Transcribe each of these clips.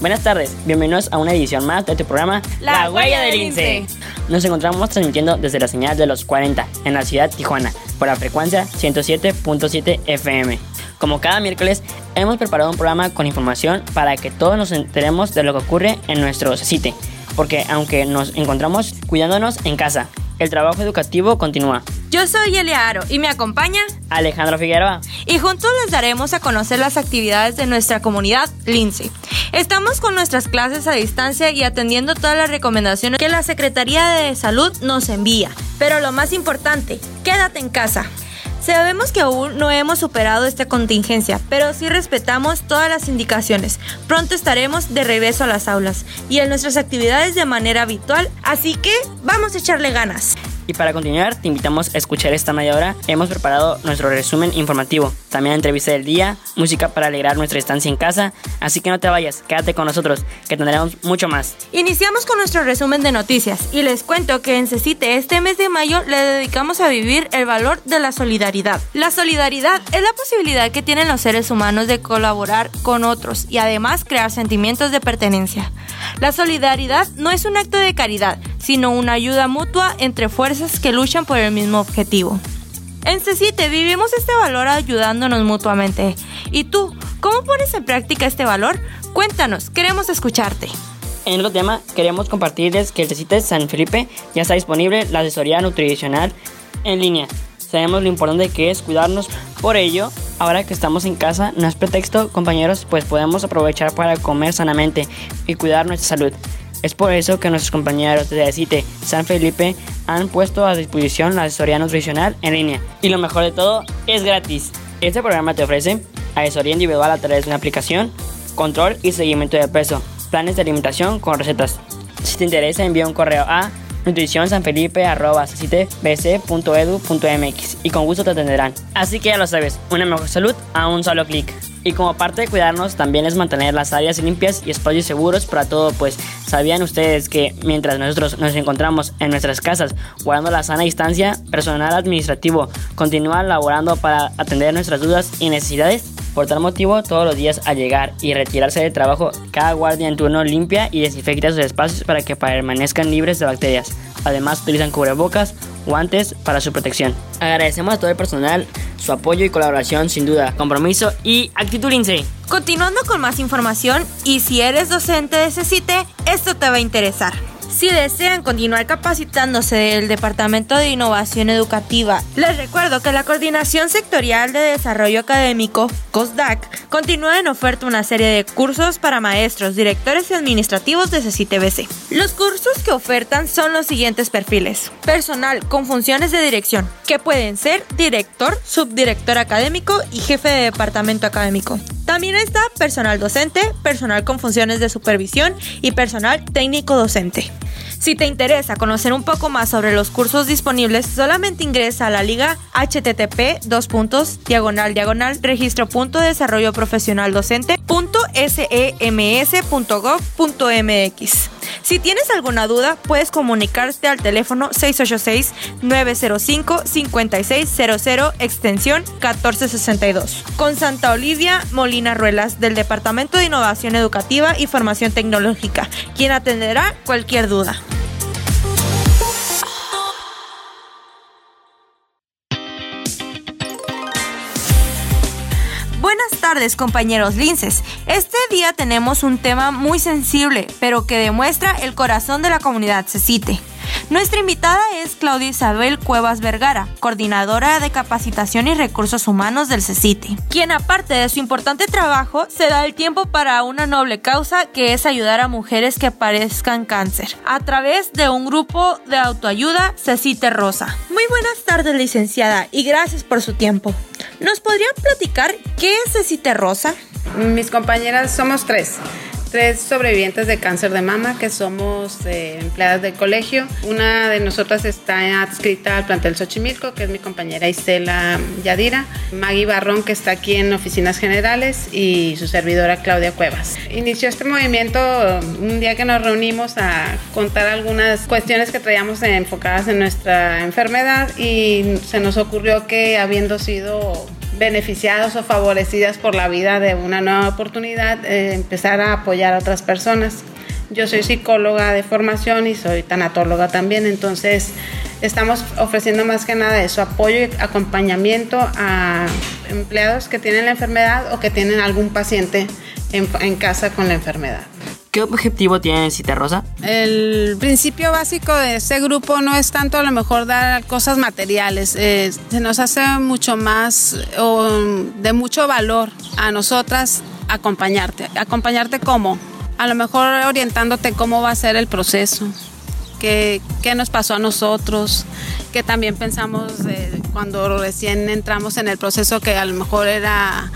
Buenas tardes, bienvenidos a una edición más de tu programa La Huella del Lince. Nos encontramos transmitiendo desde la señal de los 40 en la ciudad de Tijuana por la frecuencia 107.7 FM. Como cada miércoles, hemos preparado un programa con información para que todos nos enteremos de lo que ocurre en nuestro sitio, porque aunque nos encontramos cuidándonos en casa, el trabajo educativo continúa. Yo soy Elia Aro y me acompaña Alejandro Figueroa. Y juntos les daremos a conocer las actividades de nuestra comunidad Lince. Estamos con nuestras clases a distancia y atendiendo todas las recomendaciones que la Secretaría de Salud nos envía. Pero lo más importante, quédate en casa. Sabemos que aún no hemos superado esta contingencia, pero sí respetamos todas las indicaciones. Pronto estaremos de regreso a las aulas y en nuestras actividades de manera habitual, así que vamos a echarle ganas. Y para continuar, te invitamos a escuchar esta media hora. Hemos preparado nuestro resumen informativo, también entrevista del día, música para alegrar nuestra estancia en casa. Así que no te vayas, quédate con nosotros, que tendremos mucho más. Iniciamos con nuestro resumen de noticias y les cuento que en CECITE este mes de mayo le dedicamos a vivir el valor de la solidaridad. La solidaridad es la posibilidad que tienen los seres humanos de colaborar con otros y además crear sentimientos de pertenencia. La solidaridad no es un acto de caridad, sino una ayuda mutua entre fuerzas que luchan por el mismo objetivo. En CECITE vivimos este valor ayudándonos mutuamente. ¿Y tú, cómo pones en práctica este valor? Cuéntanos, queremos escucharte. En otro tema, queremos compartirles que el CECITE San Felipe ya está disponible la asesoría nutricional en línea. Sabemos lo importante que es cuidarnos, por ello, ahora que estamos en casa, no es pretexto, compañeros, pues podemos aprovechar para comer sanamente y cuidar nuestra salud. Es por eso que nuestros compañeros de CITE San Felipe han puesto a disposición la asesoría nutricional en línea. Y lo mejor de todo, es gratis. Este programa te ofrece asesoría individual a través de una aplicación, control y seguimiento de peso, planes de alimentación con recetas. Si te interesa, envía un correo a nutricionsanfelipe.bc.edu.mx y con gusto te atenderán. Así que ya lo sabes, una mejor salud a un solo clic. Y como parte de cuidarnos también es mantener las áreas limpias y espacios seguros para todo, pues sabían ustedes que mientras nosotros nos encontramos en nuestras casas guardando la sana distancia, personal administrativo continúa laborando para atender nuestras dudas y necesidades. Por tal motivo, todos los días al llegar y retirarse del trabajo, cada guardia en turno limpia y desinfecta sus espacios para que permanezcan libres de bacterias. Además, utilizan cubrebocas, guantes para su protección. Agradecemos a todo el personal su apoyo y colaboración, sin duda, compromiso y actitud lince. Continuando con más información, y si eres docente de CECITE, esto te va a interesar. Si desean continuar capacitándose del Departamento de Innovación Educativa, les recuerdo que la Coordinación Sectorial de Desarrollo Académico, COSDAC, continúa en oferta una serie de cursos para maestros, directores y administrativos de CCTBC. Los cursos que ofertan son los siguientes perfiles. Personal con funciones de dirección, que pueden ser director, subdirector académico y jefe de departamento académico. También está personal docente, personal con funciones de supervisión y personal técnico docente. Si te interesa conocer un poco más sobre los cursos disponibles, solamente ingresa a la liga http dos puntos, diagonal diagonal registro profesional. Si tienes alguna duda, puedes comunicarte al teléfono 686-905-5600 extensión 1462 con Santa Olivia Molina Ruelas del Departamento de Innovación Educativa y Formación Tecnológica, quien atenderá cualquier duda. Tardes compañeros linces. Este día tenemos un tema muy sensible, pero que demuestra el corazón de la comunidad CECITE. Nuestra invitada es Claudia Isabel Cuevas Vergara, coordinadora de capacitación y recursos humanos del CECITE, quien aparte de su importante trabajo se da el tiempo para una noble causa que es ayudar a mujeres que padezcan cáncer a través de un grupo de autoayuda CECITE Rosa. Muy buenas tardes licenciada y gracias por su tiempo. ¿Nos podrían platicar qué es CECITE Rosa? Mis compañeras somos tres tres sobrevivientes de cáncer de mama que somos eh, empleadas del colegio. Una de nosotras está adscrita al plantel Xochimilco, que es mi compañera Isela Yadira, Maggie Barrón, que está aquí en oficinas generales, y su servidora Claudia Cuevas. Inició este movimiento un día que nos reunimos a contar algunas cuestiones que traíamos enfocadas en nuestra enfermedad y se nos ocurrió que habiendo sido beneficiados o favorecidas por la vida de una nueva oportunidad, eh, empezar a apoyar a otras personas. Yo soy psicóloga de formación y soy tanatóloga también, entonces estamos ofreciendo más que nada eso, apoyo y acompañamiento a empleados que tienen la enfermedad o que tienen algún paciente en, en casa con la enfermedad. ¿Qué objetivo tiene Cita Rosa? El principio básico de ese grupo no es tanto a lo mejor dar cosas materiales, eh, se nos hace mucho más o de mucho valor a nosotras acompañarte. ¿Acompañarte cómo? A lo mejor orientándote cómo va a ser el proceso, qué, qué nos pasó a nosotros, que también pensamos cuando recién entramos en el proceso que a lo mejor era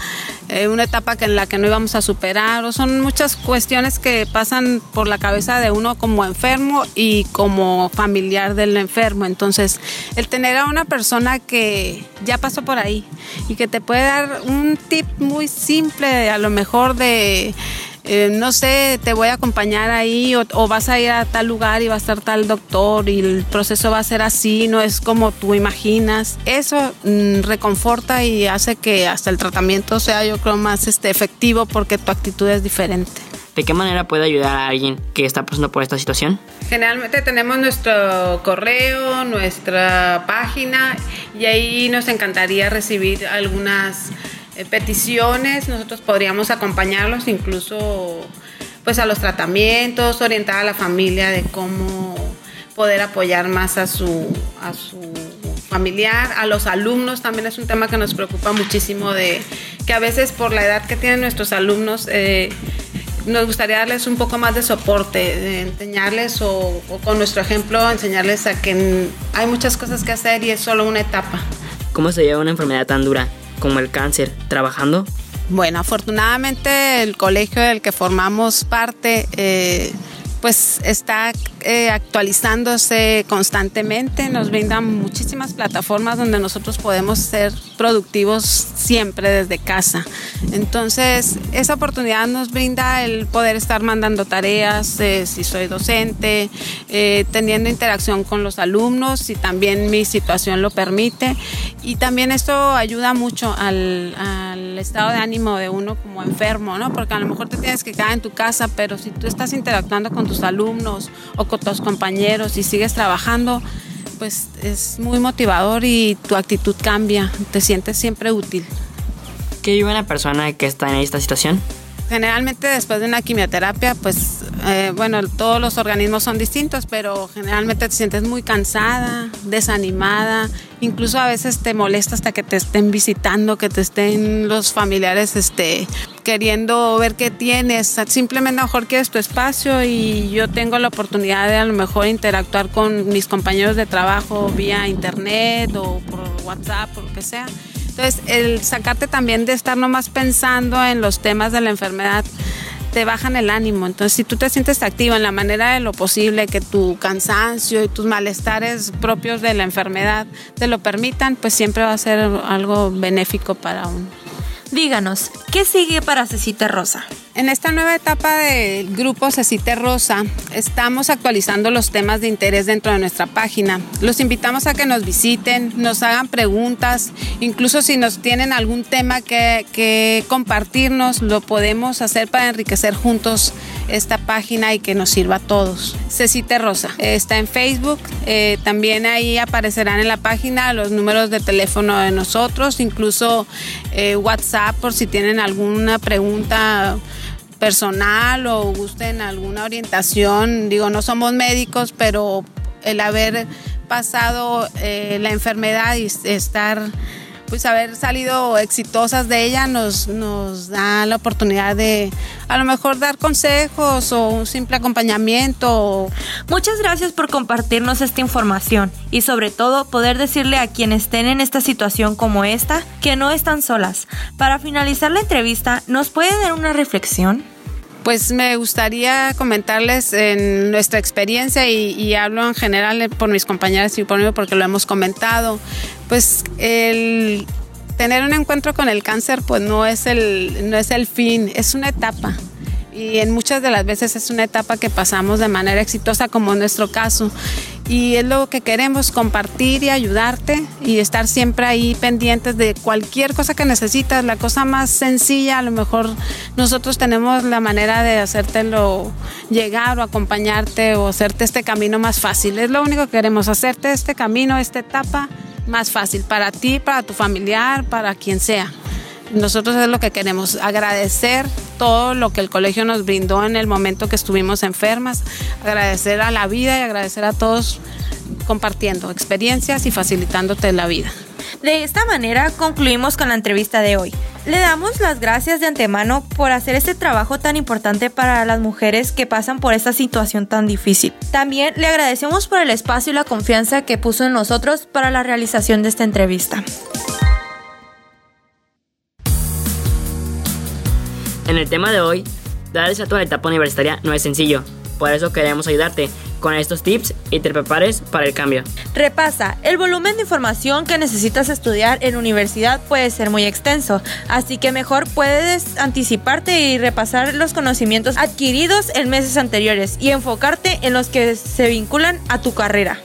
eh, una etapa que en la que no íbamos a superar, o son muchas cuestiones que pasan por la cabeza de uno como enfermo y como familiar del enfermo. Entonces, el tener a una persona que ya pasó por ahí y que te puede dar un tip muy simple, a lo mejor de eh, no sé, te voy a acompañar ahí o, vas a ir a tal lugar y va a estar tal doctor y el proceso va a ser así, no es como tú imaginas. Eso mm, reconforta y hace que hasta el tratamiento sea yo creo más este, efectivo porque tu actitud es diferente. ¿De qué manera puede ayudar a alguien que está pasando por esta situación? Generalmente tenemos nuestro correo, nuestra página y ahí nos encantaría recibir algunas peticiones, nosotros podríamos acompañarlos incluso pues a los tratamientos, orientar a la familia de cómo poder apoyar más a su, a su familiar, a los alumnos también es un tema que nos preocupa muchísimo de que a veces por la edad que tienen nuestros alumnos eh, nos gustaría darles un poco más de soporte, de enseñarles o, o, con nuestro ejemplo enseñarles a que hay muchas cosas que hacer y es solo una etapa. ¿Cómo se lleva una enfermedad tan dura? Como el cáncer trabajando? Bueno, afortunadamente el colegio del que formamos parte eh, pues está eh, actualizándose constantemente, nos brindan muchísimas plataformas donde nosotros podemos ser productivos siempre desde casa. Entonces, esa oportunidad nos brinda el poder estar mandando tareas, eh, si soy docente, eh, teniendo interacción con los alumnos, si también mi situación lo permite. Y también esto ayuda mucho al, estado de ánimo de uno como enfermo, ¿no? Porque a lo mejor te tienes que quedar en tu casa, pero si tú estás interactuando con tus alumnos o con tus compañeros y sigues trabajando, pues es muy motivador y tu actitud cambia, te sientes siempre útil. ¿Qué vive una persona que está en esta situación? Generalmente después de una quimioterapia, pues eh, bueno, todos los organismos son distintos, pero generalmente te sientes muy cansada, desanimada, incluso a veces te molesta hasta que te estén visitando, que te estén los familiares este, queriendo ver qué tienes. Simplemente a lo mejor quieres tu espacio y yo tengo la oportunidad de a lo mejor interactuar con mis compañeros de trabajo vía internet o por WhatsApp o lo que sea. Entonces, el sacarte también de estar nomás pensando en los temas de la enfermedad te bajan el ánimo. Entonces, si tú te sientes activa en la manera de lo posible, que tu cansancio y tus malestares propios de la enfermedad te lo permitan, pues siempre va a ser algo benéfico para uno. Díganos, ¿qué sigue para Cecita Rosa? En esta nueva etapa del grupo Cecite Rosa, estamos actualizando los temas de interés dentro de nuestra página. Los invitamos a que nos visiten, nos hagan preguntas, incluso si nos tienen algún tema que, compartirnos, lo podemos hacer para enriquecer juntos esta página y que nos sirva a todos. Cecite Rosa está en Facebook, eh, también ahí aparecerán en la página los números de teléfono de nosotros, incluso eh, WhatsApp por si tienen alguna pregunta personal o gusten alguna orientación. Digo, no somos médicos, pero el haber pasado eh, la enfermedad y estar pues haber salido exitosas de ella nos, nos da la oportunidad de a lo mejor dar consejos o un simple acompañamiento. Muchas gracias por compartirnos esta información y sobre todo poder decirle a quienes estén en esta situación como esta que no están solas. Para finalizar la entrevista, ¿nos puede dar una reflexión? Pues me gustaría comentarles en nuestra experiencia y, hablo en general por mis compañeras y por mí porque lo hemos comentado. Pues el tener un encuentro con el cáncer pues no es el, no es el fin, es una etapa. Y en muchas de las veces es una etapa que pasamos de manera exitosa como en nuestro caso y es lo que queremos compartir y ayudarte y estar siempre ahí pendientes de cualquier cosa que necesitas, la cosa más sencilla, a lo mejor nosotros tenemos la manera de hacértelo llegar o acompañarte o hacerte este camino más fácil. Es lo único que queremos, hacerte este camino, esta etapa más fácil para ti, para tu familiar, para quien sea. Nosotros es lo que queremos, agradecer todo lo que el colegio nos brindó en el momento que estuvimos enfermas, agradecer a la vida y agradecer a todos compartiendo experiencias y facilitándote la vida. De esta manera concluimos con la entrevista de hoy. Le damos las gracias de antemano por hacer este trabajo tan importante para las mujeres que pasan por esta situación tan difícil. También le agradecemos por el espacio y la confianza que puso en nosotros para la realización de esta entrevista. En el tema de hoy, dar el salto a la etapa universitaria no es sencillo. Por eso queremos ayudarte con estos tips y te prepares para el cambio. Repasa, el volumen de información que necesitas estudiar en universidad puede ser muy extenso, así que mejor puedes anticiparte y repasar los conocimientos adquiridos en meses anteriores y enfocarte en los que se vinculan a tu carrera.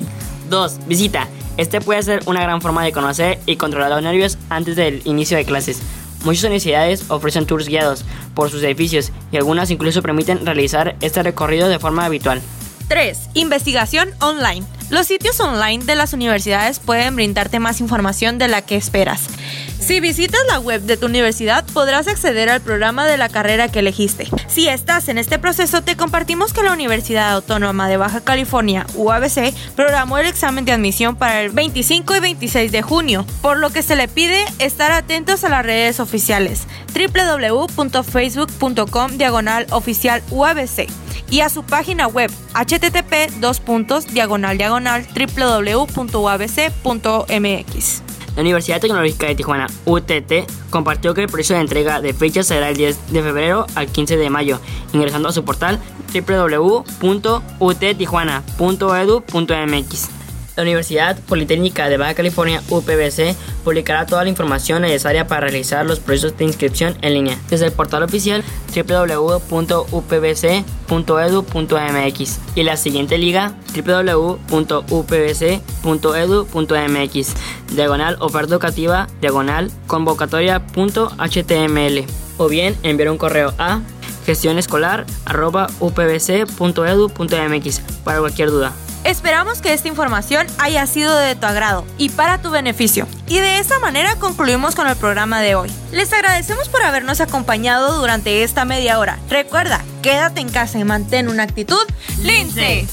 2. Visita. Este puede ser una gran forma de conocer y controlar los nervios antes del inicio de clases. Muchas universidades ofrecen tours guiados por sus edificios y algunas incluso permiten realizar este recorrido de forma habitual. 3. Investigación online. Los sitios online de las universidades pueden brindarte más información de la que esperas. Si visitas la web de tu universidad podrás acceder al programa de la carrera que elegiste. Si estás en este proceso, te compartimos que la Universidad Autónoma de Baja California, UABC, programó el examen de admisión para el 25 y 26 de junio, por lo que se le pide estar atentos a las redes oficiales www.facebook.com diagonal oficial UABC y a su página web http www.uabc.mx. La Universidad Tecnológica de Tijuana, UTT, compartió que el precio de entrega de fechas será el 10 de febrero al 15 de mayo, ingresando a su portal www.uttijuana.edu.mx. La Universidad Politécnica de Baja California, UPBC, publicará toda la información necesaria para realizar los procesos de inscripción en línea desde el portal oficial www.upbc.edu.mx y la siguiente liga www.upbc.edu.mx diagonal oferta educativa diagonal convocatoria.html o bien enviar un correo a gestionescolar.upbc.edu.mx para cualquier duda. Esperamos que esta información haya sido de tu agrado y para tu beneficio. Y de esta manera concluimos con el programa de hoy. Les agradecemos por habernos acompañado durante esta media hora. Recuerda, quédate en casa y mantén una actitud lince.